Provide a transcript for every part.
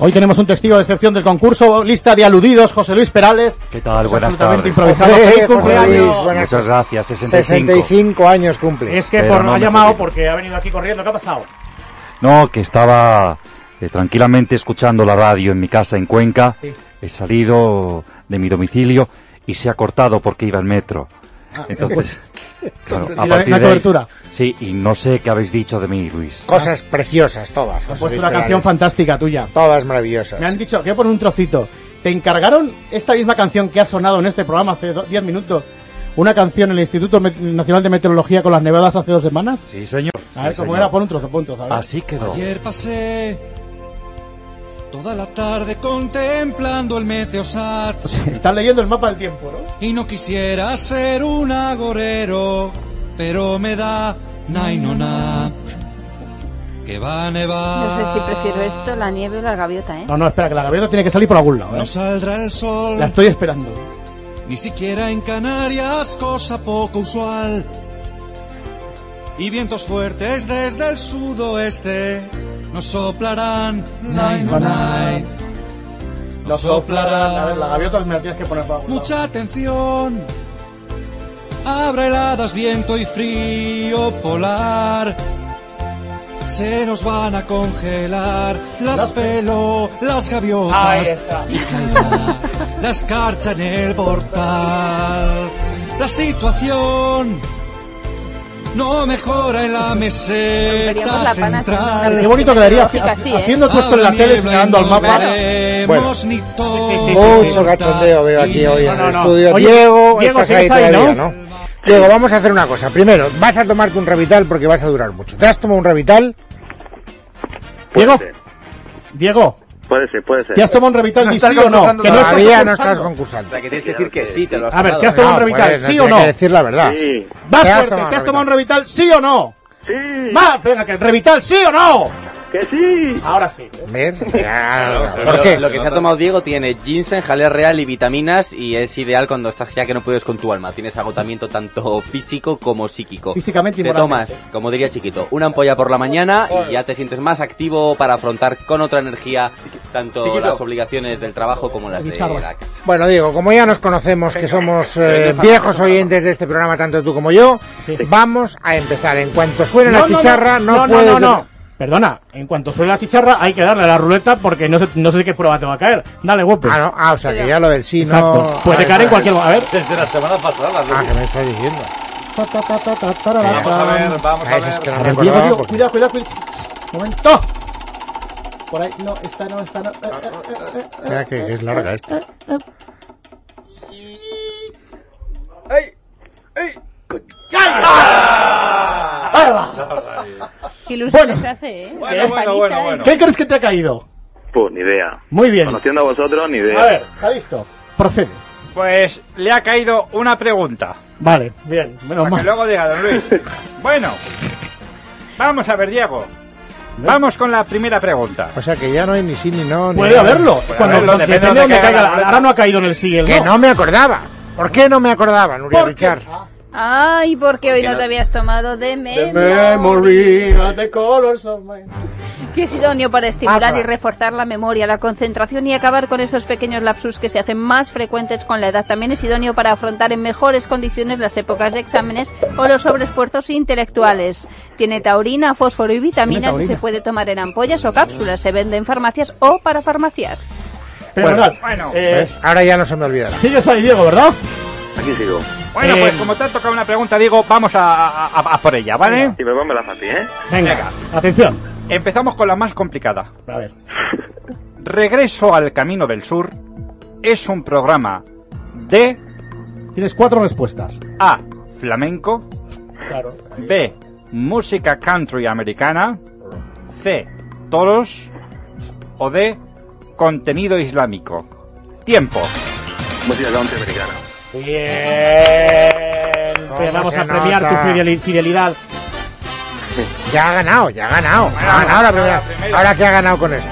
Hoy tenemos un testigo de excepción del concurso, lista de aludidos, José Luis Perales. ¿Qué tal? Es Buenas absolutamente tardes. improvisado. José, ¡Feliz José cumpleaños! Luis, buenas Muchas gracias, 65. 65 años cumple. Es que Pero por, no ha llamado porque ha venido aquí corriendo. ¿Qué ha pasado? No, que estaba eh, tranquilamente escuchando la radio en mi casa en Cuenca. Sí. He salido de mi domicilio y se ha cortado porque iba en metro. Entonces, claro, Y la- la de ahí- cobertura. sí, y no sé qué habéis dicho de mí, Luis. Cosas preciosas, todas. José puesto Luis una canción fantástica tuya. Todas maravillosas. Me han dicho, que por un trocito. ¿Te encargaron esta misma canción que ha sonado en este programa hace do- 10 minutos? Una canción en el Instituto Met- Nacional de Meteorología con las nevadas hace dos semanas. Sí, señor. A ver Sí, cómo señor. era, pon un trozo, pon un trozo. a ver. Así quedó. Ayer pasé toda la tarde contemplando el meteosat Estás leyendo el mapa del tiempo, ¿no? y no quisiera ser un agorero, pero me da nainona que va a nevar. No sé si prefiero esto, la nieve o la gaviota, ¿eh? No, no, espera, que la gaviota tiene que salir por algún lado, ¿eh? No saldrá el sol, La estoy esperando. ni siquiera en Canarias, cosa poco usual. Y vientos fuertes desde el sudoeste nos soplarán, no nai. Nos A ver, la soplarán. gaviota me la tienes que poner lado. Mucha atención. Habrá heladas, viento y frío polar. Se nos van a congelar las pelo, las gaviotas y caerá la escarcha en el portal. La situación no mejora en la meseta la pana central. Qué bonito quedaría ¿eh? haciendo tú esto en la tele señalando al mapa. ni Mucho cachondeo veo aquí hoy en el no. estudio. Oye, Diego, Diego, estás ahí todavía, ¿no? ¿no? Diego, vamos a hacer una cosa. Primero, vas a tomarte un Revital porque vas a durar mucho. ¿Te has tomado un Revital? Diego, Diego, puede ser, puede ser. ¿te has tomado un revital No sí o no? Que no estás Todavía no estás concursando. O sea, que tienes que decir que sí, te lo has A ver, ¿te has tomado un No, revital pues, sí o tienes no? que decir la verdad. Sí, Va ¿Te has fuerte, tomado ¿te has tomado un revital sí o no? sí, Va, venga, que el revital sí o no. Que sí. Ahora sí. ¿Ves? ¿Por lo- qué? Lo que se ha tomado Diego tiene ginseng, jalea real y vitaminas y es ideal cuando estás ya que no puedes con tu alma. Tienes agotamiento tanto físico como psíquico. Físicamente y Te tomas, como diría chiquito, una ampolla por la mañana y ya te sientes más activo para afrontar con otra energía tanto Chiquito. las obligaciones del trabajo como las de la casa. Bueno, Diego, como ya nos conocemos, que somos eh, viejos oyentes de este programa, tanto tú como yo, Sí. vamos a empezar. En cuanto suene No, la chicharra, no, no, no, puedes... no, no. Perdona, en cuanto suene la chicharra hay que darle a la ruleta porque no sé, no sé qué prueba te va a caer. Dale, guapo. Ah, no. ah, o sea, que ya lo del sí Exacto. no... Puede Ah, caer en cualquier... A ver. Desde la semana pasada. Ah, que me estás diciendo. Ta, ta, ta, ta, ta, tarara, Vamos a ver, vamos a ver. Es que no me cuidado, cuidado, cuidado. Momento. Por ahí, no, esta no, esta no. Eh, eh, eh, eh, Mira que es larga esta. Ahí Qué ilusión Bueno. se hace, ¿eh? Bueno, Las bueno, palizas. bueno, bueno. ¿Qué crees que te ha caído? Pues ni idea. Muy bien. Conociendo a vosotros, ni idea. A ver, ¿está listo? Procede. Pues le ha caído una pregunta. Vale, bien, menos Para que mal. luego diga don Luis. Bueno, vamos a ver, Diego. Vamos con la primera pregunta. O sea, que ya no hay ni sí ni no. ni Puede haberlo. Cuando haberlo, depende depende de caiga. haga la Ahora no ha caído en el sí y el Que no. no me acordaba. ¿Por qué no me acordaba, Nuria Porque- Richard? Ay, porque hoy Porque no no- te habías tomado de The memoria. memory of the colors of my... Que es idóneo para estimular Ah, y reforzar la memoria, la concentración y acabar con esos pequeños lapsus que se hacen más frecuentes con la edad. También es idóneo para afrontar en mejores condiciones las épocas de exámenes o los sobreesfuerzos intelectuales. Tiene taurina, fósforo y vitaminas y se puede tomar en ampollas o cápsulas. Se vende en farmacias o para farmacias. Perdonad. bueno, eh, ¿Ves? Ahora ya no se me olvidará. sigues ahí, Diego, ¿verdad? Aquí sigo. bueno, Eh, pues como te ha tocado una pregunta, Diego, vamos a, a- a- a por ella, ¿vale? Y me ponme la fácil, ¿eh? Venga, atención. Empezamos con la más complicada. A ver. Regreso al Camino del Sur es un programa de Tienes cuatro respuestas. A. Flamenco. Claro. B. Música country americana. C. Toros. O D. Contenido islámico. Tiempo. Música country. Bien. ¿Cómo Te vamos a premiar nota? tu fideli- fidelidad. Ya ha ganado, ya ha ganado. Ha ganado la primera. Ahora que ha ganado con esto.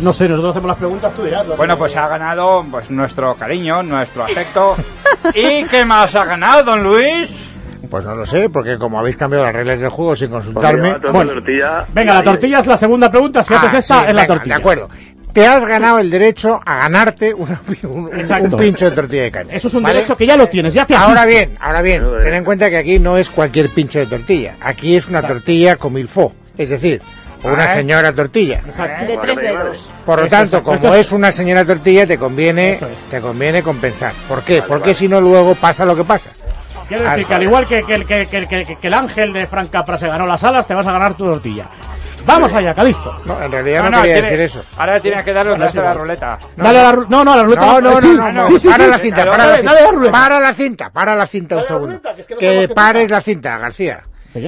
No sé, nosotros hacemos las preguntas, tú dirás. Bueno, pues ha ganado pues nuestro cariño, nuestro afecto. ¿Y qué más ha ganado, don Luis? Pues no lo sé, porque como habéis cambiado las reglas del juego sin Pues consultarme. lleva toda Bueno, la tortilla. Venga, la tortilla es la segunda pregunta. Si Ah, haces esta, sí, es la tortilla. De acuerdo. Te has ganado el derecho a ganarte una- un, un- pincho de tortilla de caña. Eso es un ¿vale? derecho que ya lo tienes, ya te Ahora asiste. bien, ahora bien, Joder. ten en cuenta que aquí no es cualquier pincho de tortilla. Aquí es una tortilla con milfó, es decir, una Ah, ¿eh? señora tortilla. Exacto. De tres dedos. Por lo tanto, como es una señora tortilla, te conviene, es. te conviene compensar. ¿Por qué? Porque si no luego pasa lo que pasa. Quiero decir que al igual que, que, el- que, que, que- que el ángel de Frank Capra se ganó las alas, te vas a ganar tu tortilla. Vamos allá, Calisto. No, en realidad no, No, no, quería tiene- decir eso. Ahora tienes que darle a la ruleta. Dale a la, ru- no, no, a la ruleta. No, no, no, no, no, Sí, sí, para sí. la cinta, para la cinta. dale la ruleta. Para la cinta, para la cinta un Dale la segundo. ruleta, que es que no tengo Que que pares la cinta, García. Que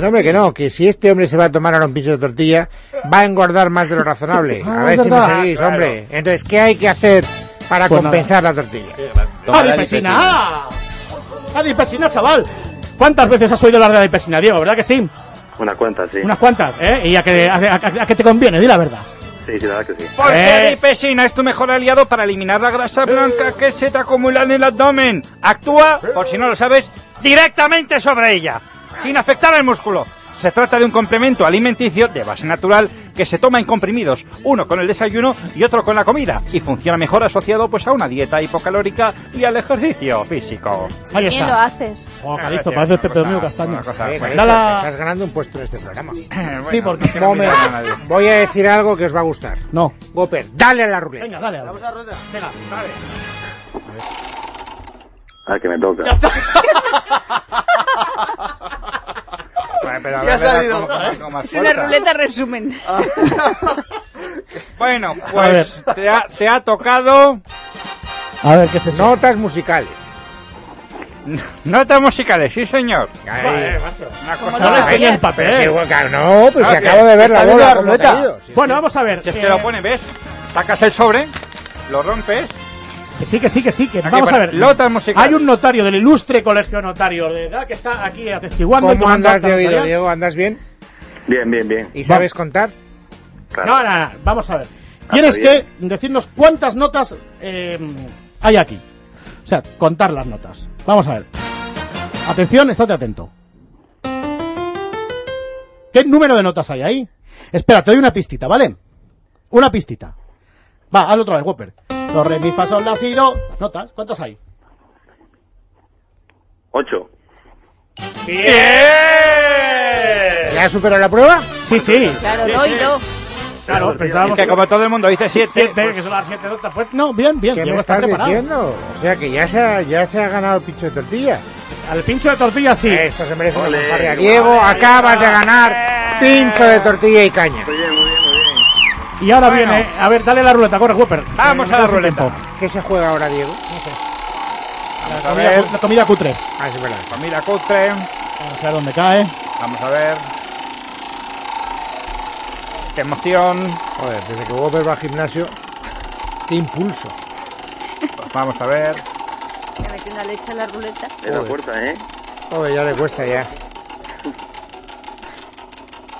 no, hombre, que no, que si este hombre se va a tomar ahora un piso de tortilla, va a engordar más de lo razonable. Ah, A ver si me seguís, Claro. hombre. Entonces, ¿qué hay que hacer para Pues compensar la tortilla? La Adipesina. adipesina. Chaval. ¿Cuántas veces has oído hablar de adipesina, Diego? ¿Verdad que sí? Una cuenta, sí. Unas cuantas, ¿eh? ¿Y a qué, a, a- a qué te conviene? Di la verdad. Sí, sí, la verdad que sí. Porque Eh. adipesina es tu mejor aliado para eliminar la grasa blanca que se te acumula en el abdomen. Actúa, por si no lo sabes, directamente sobre ella, sin afectar al músculo. Se trata de un complemento alimenticio de base natural que se toma en comprimidos, uno con el desayuno y otro con la comida, y funciona mejor asociado pues a una dieta hipocalórica y al ejercicio físico. Ahí ¿Quién lo está. haces? Oh. Calisto, parece Pepe Una Domingo Castaño. una cosa, bueno. Da la- Estás ganando un puesto en este programa. Bueno, porque- que no me a. Voy a decir algo que os va a gustar. No. Goper, dale a la ruleta. Venga, dale. Vamos a rueda. Venga, dale. Ah, que me toca. Bueno, pero a Ya ha ver, salido. ¿cómo- cómo- cómo más Es una ruleta resumen. Bueno, A pues te ha, te ha tocado A ver, ¿qué es eso? Notas musicales. notas musicales, sí señor. Vale, macho. Una Como cosa No le enseñé si, papel. que- no, pues si Ah, acabo de ver la bola la ruleta. Bueno, sí. vamos a ver. Si es eh, que lo pone, ¿ves? Sacas el sobre, lo rompes. Que sí, que sí, que sí. Que Aquí vamos a ver. musicales. Hay un notario del ilustre colegio notario de edad que está aquí atestiguando. y ¿Cómo andas de oído. Diego? ¿Andas bien? Bien, bien, bien. ¿Y sabes contar? Claro. No, no, no, vamos a ver. Tienes que decirnos cuántas notas eh, hay aquí. O sea, contar las notas. Vamos a ver. Atención, estate atento. ¿Qué número de notas hay ahí? Espera, te doy una pistita, ¿vale? Una pistita. Va, hazlo otra vez, Whopper. Do, re, mi, fa, sol, la, si, do. Notas, ¿cuántas hay? Ocho. ¿Ya has superado la prueba? Sí, sí. Claro, do y do. Claro, pensábamos que como todo el mundo dice siete, siete, pues, que son las siete notas. Pues no, bien, bien. ¿Qué me está estás preparado. diciendo? O sea que ya se ha, ya se ha ganado el pincho de tortilla. Al pincho de tortilla, sí. Esto se merece una Diego, acabas de ganar pincho de tortilla y caña. Bien, muy bien, muy bien. Y ahora Bueno. viene, a ver, dale la ruleta, corre, Whopper. Vamos a la no ruleta. tiempo. ¿Qué se juega ahora, Diego? La a comida, ver. la comida cutre. Ah, sí, es verdad. Comida cutre. Vamos a ver dónde cae. Vamos a ver. Qué emoción. Joder, desde que Whopper va al gimnasio, qué impulso. Pues vamos a ver. Me metí una leche en la ruleta. Es la puerta, ¿eh? Joder, ya le cuesta ya.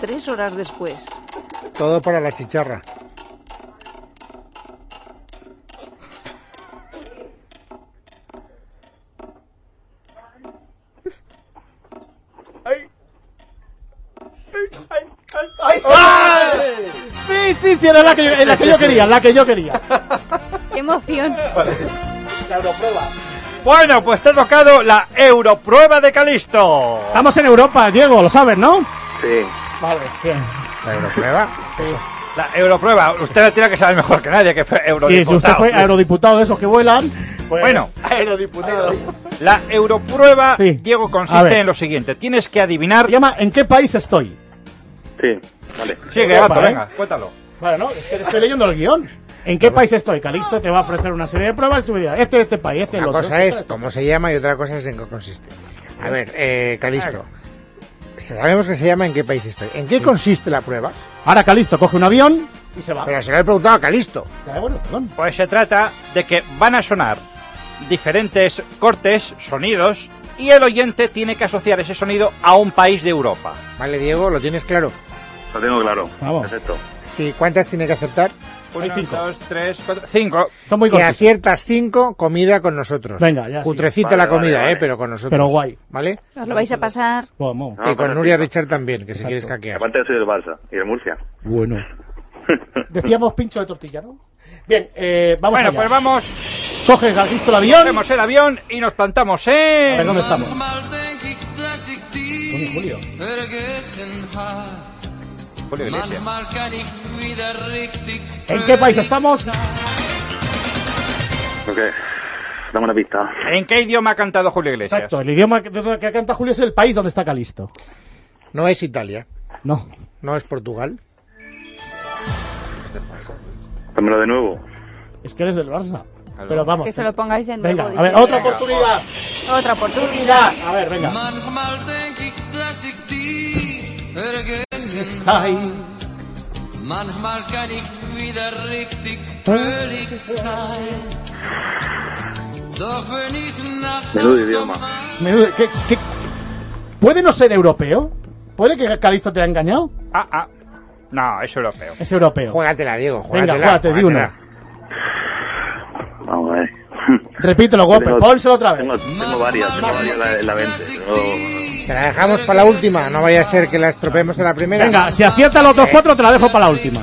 Tres horas después. Todo para la chicharra. Sí, sí, sí, era la que, yo- la que yo quería, la que yo quería. ¡Qué emoción! Bueno, pues te ha tocado la Europrueba de Calisto. Estamos en Europa, Diego, lo sabes, ¿no? Sí. Vale, bien. La Europrueba. La Europrueba. Usted la tiene que saber mejor que nadie, que fue Y si eurodiputado. usted fue aerodiputado de esos que vuelan, pues... Bueno, aerodiputado. la Europrueba, Sí. Diego, consiste en lo siguiente. Tienes que adivinar... Se llama ¿En qué país estoy? Sí. Vale. Sigue, Europa, gato, ¿eh? venga, cuéntalo. Vale, no, es que estoy leyendo el guion. ¿En qué país estoy? Calixto te va a ofrecer una serie de pruebas y tú me dirás, este, este país, este, el Una otro. cosa es cómo se llama y otra cosa es en qué consiste. A ver, eh, Calisto. Sabemos que se llama en qué país estoy. ¿En qué consiste la prueba? Ahora Calixto coge un avión y se va. Pero se lo he preguntado a Calisto. Ya, bueno, perdón. Pues se trata de que van a sonar diferentes cortes, sonidos, y el oyente tiene que asociar ese sonido a un país de Europa. Vale, Diego, ¿lo tienes claro? Lo tengo claro. Vamos. Perfecto. Sí, ¿cuántas tiene que aceptar? Hay Uno, cinco. dos, tres, cuatro, cinco. Son muy si cortos. aciertas cinco, comida con nosotros. Venga, ya, sí. Cutrecita Vale, la vale, comida, vale. eh, pero con nosotros. Pero guay. ¿Vale? Os lo vais a pasar. Vamos. No, y con Nuria. Richard también, que Exacto. quiere escaquear. Aparte yo soy del Barça y del Murcia. Bueno. Decíamos pincho de tortilla, ¿no? Bien, eh, vamos Bueno, allá. pues vamos, Coges al listo el avión. cogemos el avión y nos plantamos A ver, en... ¿dónde estamos? Julio. Julio Iglesias. ¿En qué país estamos? Ok. Dame una pista. ¿En qué idioma ha cantado Julio Iglesias? Exacto, el idioma que, canta Julio es el país donde está Calisto. No es Italia, No. no es Portugal. Dámelo de nuevo. Es que eres del Barça. Pero vamos. Que se lo pongáis de nuevo. Venga, a ver, otra oportunidad. Otra oportunidad. A ver, venga. Ay, Manchmal kann ich wieder richtig fröhlich sein. Doch wenn ich nachts Menudo idioma. menudo- ¿qué- qué- ¿Puede no ser europeo? ¿Puede que Calisto te haya engañado? Ah, ah. No, es europeo. Es europeo. Juégatela, Diego, Venga, juégatela. júgate, di juégatela. Vamos a ver. Repítelo, Tengo- pónselo otra vez. Tengo, tengo varias, tengo varias en la, la mente. Te la dejamos para la última, no vaya a ser que la estropeemos en la primera. Venga, si acierta los otros cuatro, te la dejo para la última.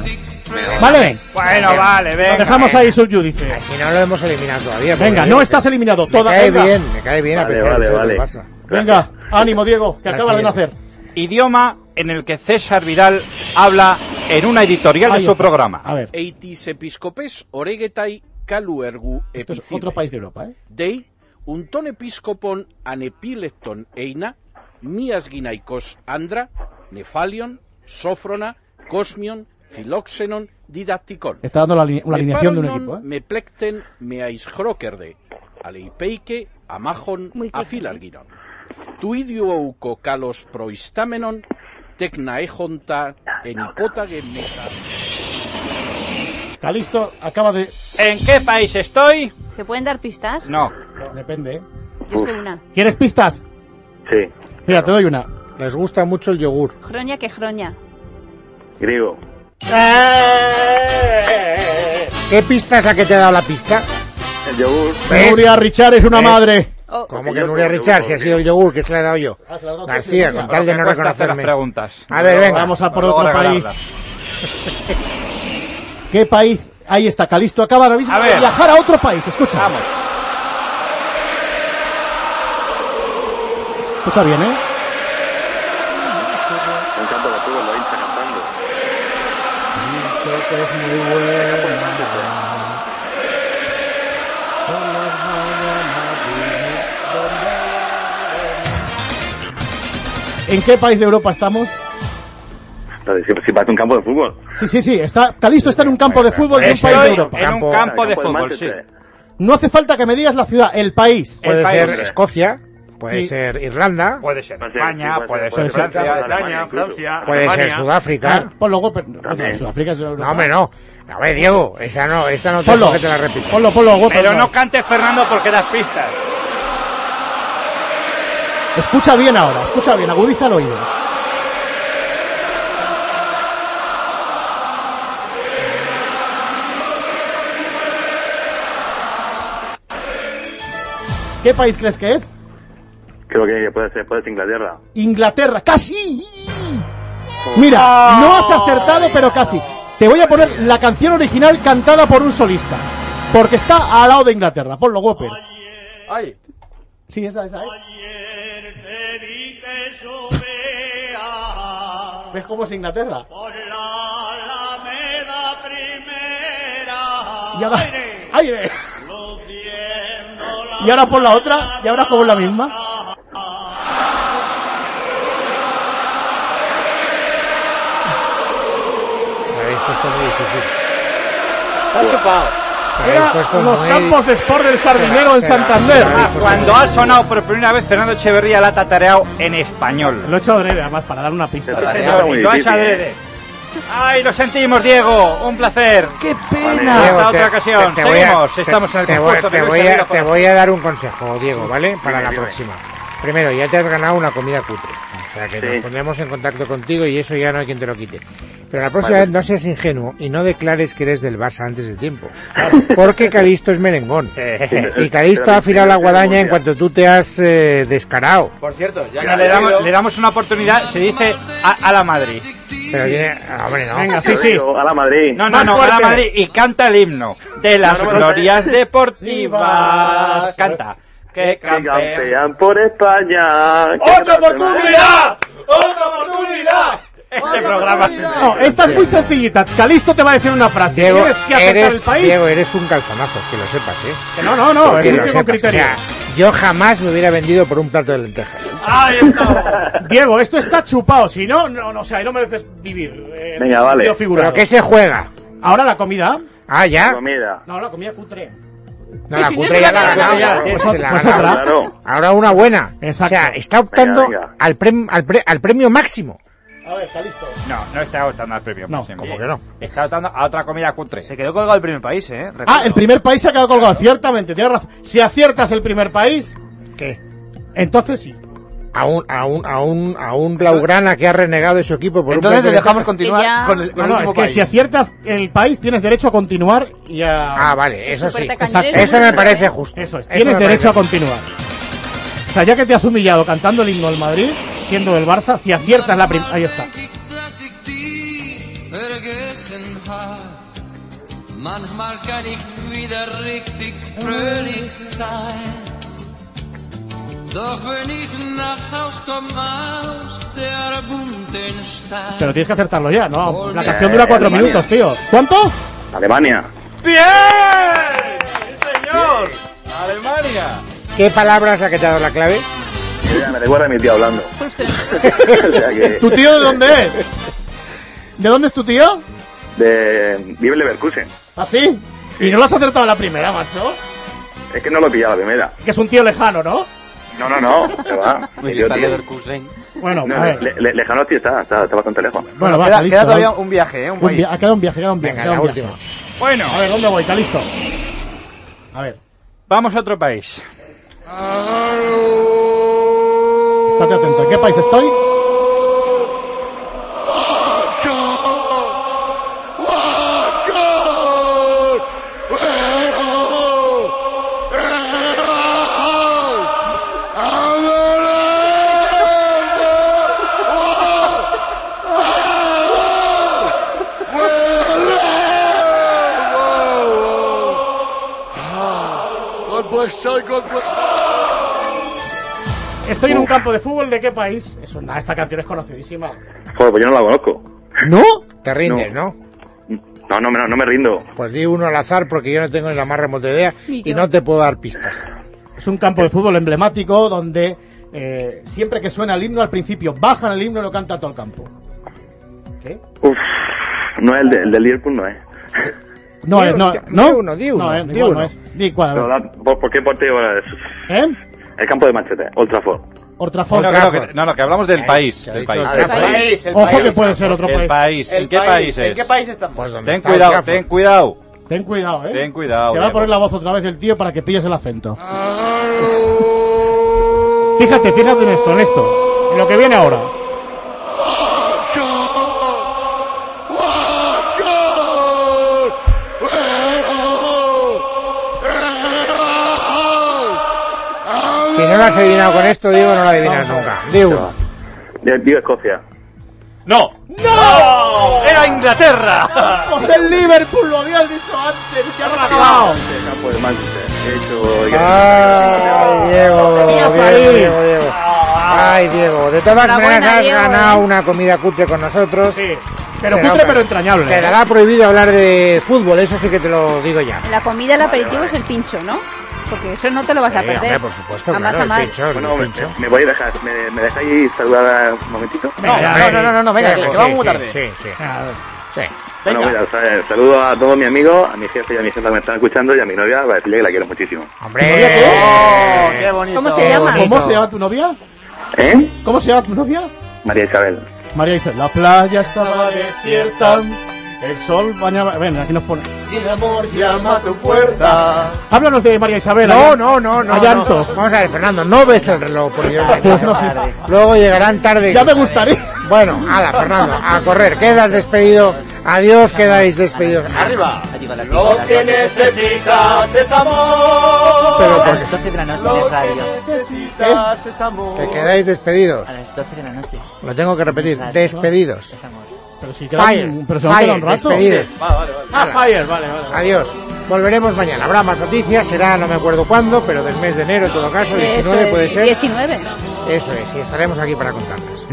¿Vale? Bueno, vale, Lo venga. dejamos ahí subyúdice. Así no lo hemos eliminado todavía. Venga, no estás eliminado. Me Toda, cae venga. bien, me cae bien a pesar vale, de vale. Barça. Venga, ánimo, Diego, que La acabas de nacer. Idioma en el que César Vidal habla en una editorial de su programa. A ver, Eitis episkopes oregetai kalu ergu esto es otro país de Europa, ¿eh? Dei, unton episkopon anepilecton eina, mias ginaikos andra, nefalion, sofrona, cosmion, filoxenon, didacticon. Está dando la, li- una alineación de un equipo, ¿eh? Me plecten me aishrokerde, aleipeike, amajon, afilarginon. Tu idiouko kalos proistamenon, tecna ejonta, enipota geneta. Calisto acaba de... ¿En qué país estoy? ¿Se pueden dar pistas? No. Depende, ¿eh? Yo sé una. ¿Quieres pistas? Sí. Mira, te doy una. Les gusta mucho el yogur. Groña que groña. Griego. ¿Qué pista es la que te ha dado la pista? El yogur. ¿Ves? Nuria Richard es una ¿Ves? madre. Oh, Porque que Nuria Richard, yogur, si ha sido el yogur, que se le he dado yo. Ah, se la has dado tú, García, con tal de no reconocerme. preguntas. A ver, venga. Vamos a por otro país. ¿Qué país? Ahí está, Calisto acaba ahora mismo A de ver. viajar a otro país. Escucha. Vamos. Escucha bien, ¿eh? Un campo de fútbol, lo hincha cantando. Dicho que es muy buena. ¿En qué país de Europa estamos? Si, si parece un campo de fútbol. Sí, sí, sí. Está, Calisto está en un campo de fútbol de un país de Europa. en un Campo- de El fútbol, sí. No hace falta que me digas la ciudad, el país. El Puede país. ser Escocia, puede Sí. ser Irlanda, Puede ser España, sí, puede ser ser Francia, Francia, Alemania, puede ser Sudáfrica. Ah, ponlo, Goper. También. Sudáfrica es Europa. No, hombre, no. A ver, Diego, esta no, esta no te Ponlo. dejo que te la repita. Ponlo, ponlo, Goper. Pero no cantes, Fernando, porque das pistas. Escucha bien ahora, escucha bien, agudiza el oído. ¿Qué país crees que es? Creo que puede ser, puede ser Inglaterra. Inglaterra, casi. Mira, no has acertado, pero casi. Te voy a poner la canción original cantada por un solista. Porque está al lado de Inglaterra. Ponlo, Whopper. Ay, Sí, esa, esa, ¿eh? ¿Ves cómo es Inglaterra? Y ahora, aire. Y ahora por la otra, y ahora como la misma. Puesto muy difícil. está chupado. Era los muy campos de sport del Sardinero en Santander. será. Ah, cuando ha sonado por primera vez Fernando Echeverría la ha tatareado en español. Lo he hecho adrede, además, para dar una pista. Sí, Señor, Era muy y lo ha hecho adrede. Ay, lo sentimos, Diego. Un placer. ¡Qué pena! Hasta Diego, otra ocasión. voy a- Seguimos. Estamos en el te voy, concurso te Luis voy a, te voy a dar un consejo, Diego, ¿vale? Para la próxima. Primero, ya te has ganado una comida cutre. O sea que Sí. nos pondremos en contacto contigo y eso ya no hay quien te lo quite. Pero la próxima Vale. vez no seas ingenuo y no declares que eres del Barça antes del tiempo. Porque Calisto es merengón. Y Calisto ha afilado la guadaña en cuanto tú te has eh, descarado. Por cierto, ya que le damos, le damos una oportunidad, se dice a, a la Madrid. Pero tiene... Hombre, no. Venga, sí, sí. A la Madrid. No, no, no, a la. Madrid y canta el himno de las No, no glorias deportivas. Canta. Que campean por España. ¡Otra oportunidad! ¡Otra oportunidad! Este programa No, esta es muy sencillita. Calisto te va a decir una frase. Diego, Tienes que acertar el eres, país. Diego, eres un calzonazos, que lo sepas, ¿eh? Que no, no, no. Que Es lo un con sepas. O criterio. sea, yo jamás me hubiera vendido por un plato de lentejas. Ahí está. Diego, esto está chupado. Si no, no, no, o sea, no mereces vivir. eh, Venga, vale. ¿Pero qué se juega? Ahora la comida. Ah, ya. Comida. No, la comida cutre. No, la cutre ya la ha ganado. sí, pues pues la ganado. Ahora una buena. Exacto. O sea, está optando Venga, venga. Al, prem- al, pre- al premio máximo. A ver, Calisto. No, no está optando al premio. No. ¿cómo que no? Está optando a otra comida cutre. Se quedó colgado el primer país, ¿eh? Ah, el primer país se ha quedado colgado. Ciertamente, tienes razón. Si aciertas el primer país, ¿Qué? entonces sí. A un, a un, a un, a un Blaugrana que ha renegado de su equipo por Entonces un le dejamos continuar ya- con el, con No, el no, es que país. si aciertas el país, tienes derecho a continuar y a. Ah, vale, eso sí. Tacañeros, Eso me parece justo. Eso es, Eso tienes derecho a continuar. O sea, ya que te has humillado cantando el himno del Madrid, siendo del Barça, si aciertas la primera. Ahí está. Pero tienes que acertarlo ya, ¿no? La canción dura cuatro Alemania. minutos, tío. ¿Cuánto? Alemania. ¡Bien! ¡Sí, señor! ¡Alemania! ¿Qué palabra es la que te ha dado la clave? Mira, Me recuerda a mi tío hablando. o sea que. ¿Tu tío de dónde es? ¿De dónde es tu tío? De. Vive en Leverkusen. ¿Ah, sí? Y no lo has acertado en la primera, macho. Es que no lo he pillado la primera. Que es un tío lejano, ¿no? No, no, no. Se va. Pues tío, está tío. Leverkusen. Bueno, No, a ver. le- le- lejano sí está, está, está bastante lejos. Bueno, va, queda, Calisto, queda todavía un viaje, ¿eh? Un ha quedado un viaje, queda un viaje, Venga, queda un viaje. Bueno, A ver, ¿dónde voy? Calisto. A ver, vamos a otro país. Estate atento. ¿En qué país estoy? Estoy en un campo de fútbol. ¿De qué país? Eso, nada, esta canción es conocidísima. Joder, pues yo no la conozco. ¿No? Te rindes, ¿no? No, no, me- no me rindo. Pues di uno al azar porque yo no tengo ni la más remota idea y no te puedo dar pistas. Es un campo de fútbol emblemático donde eh, siempre que suena el himno al principio bajan el himno y lo canta todo el campo. ¿Qué? Uf, no es el, de- el del Liverpool, no es. No Di es, no, uno, ¿no? di uno, di uno, No, eh, di igual uno. no es. Di cuál, a ver. ¿por, qué partido es? ¿Eh? El campo de Manchester, Old Trafford. Old Trafford. No, claro, que, no, no, que hablamos del país. Del país. el país. el Ojo país. que puede ser otro El país. país. ¿En qué país ¿En es? qué país estamos? Pues donde Ten está cuidado, ten cuidado. Ten cuidado, eh. Ten cuidado. Te va a Diego. poner la voz otra vez el tío para que pilles el acento. Fíjate, fíjate en esto, en esto. En lo que viene ahora. No lo has adivinado con esto, Diego, no lo adivinas nunca. Di uno. De- Vivo Escocia. ¡No! ¡No! ¡Era Inglaterra! ¡Pues el Liverpool! Lo habías dicho antes, se ha campo de Manchester. He hecho... Ay, Diego, Diego. Diego, Diego. Ay, Diego. De todas maneras has Diego, ganado ¿eh? una comida cutre con nosotros. Sí. Pero Pero, cutre pero entrañable. ¿eh? Quedará prohibido hablar de fútbol, eso sí que te lo digo ya. La comida el aperitivo es el pincho, ¿no? Porque eso no te lo vas a perder. hombre, por supuesto, A más, claro, a más. pincho, Bueno, me, pincho. me voy a dejar. ¿Me, me dejáis saludar un momentito? No, no, no, no, no, no, venga, que, Sí, que vamos sí, muy tarde. Sí, sí, A ver. sí. Bueno, mira, sa- saludo a todos mis amigos, a mi jefe y a mi jefa que me están escuchando y a mi novia para decirle que la quiero muchísimo. Hombre, Oh, qué bonito. ¿Cómo se llama? ¿Cómo se llama tu novia? ¿Eh? ¿Cómo se llama tu novia? María Isabel. María Isabel. La playa estaba desierta. El sol bañaba. Ven, aquí nos pone. Si el amor llama a tu puerta. Háblanos de María Isabel. No, no, no, no. a llanto. no. Vamos a ver, Fernando, no ves el reloj, por Dios. Pues no. Luego llegarán tarde. Ya me gustaría. Bueno, hala, Fernando, a correr. Quedas despedido. Adiós, quedáis despedidos. Arriba. Lo que necesitas es amor. Pero A por- las 12 de la noche en radio. Necesitas es amor. Que quedáis despedidos. A las 12 de la noche. Lo tengo que repetir. Despedidos. Es amor. Pero si queda fire, un, pero se fire, un rato. Ah, vale, vale, vale. Ah, fire, vale, vale. Adiós. Volveremos mañana. Habrá más noticias, será no me acuerdo cuándo, pero del mes de enero en todo caso, 19 puede ser. 19. Eso es, y estaremos aquí para contarlas.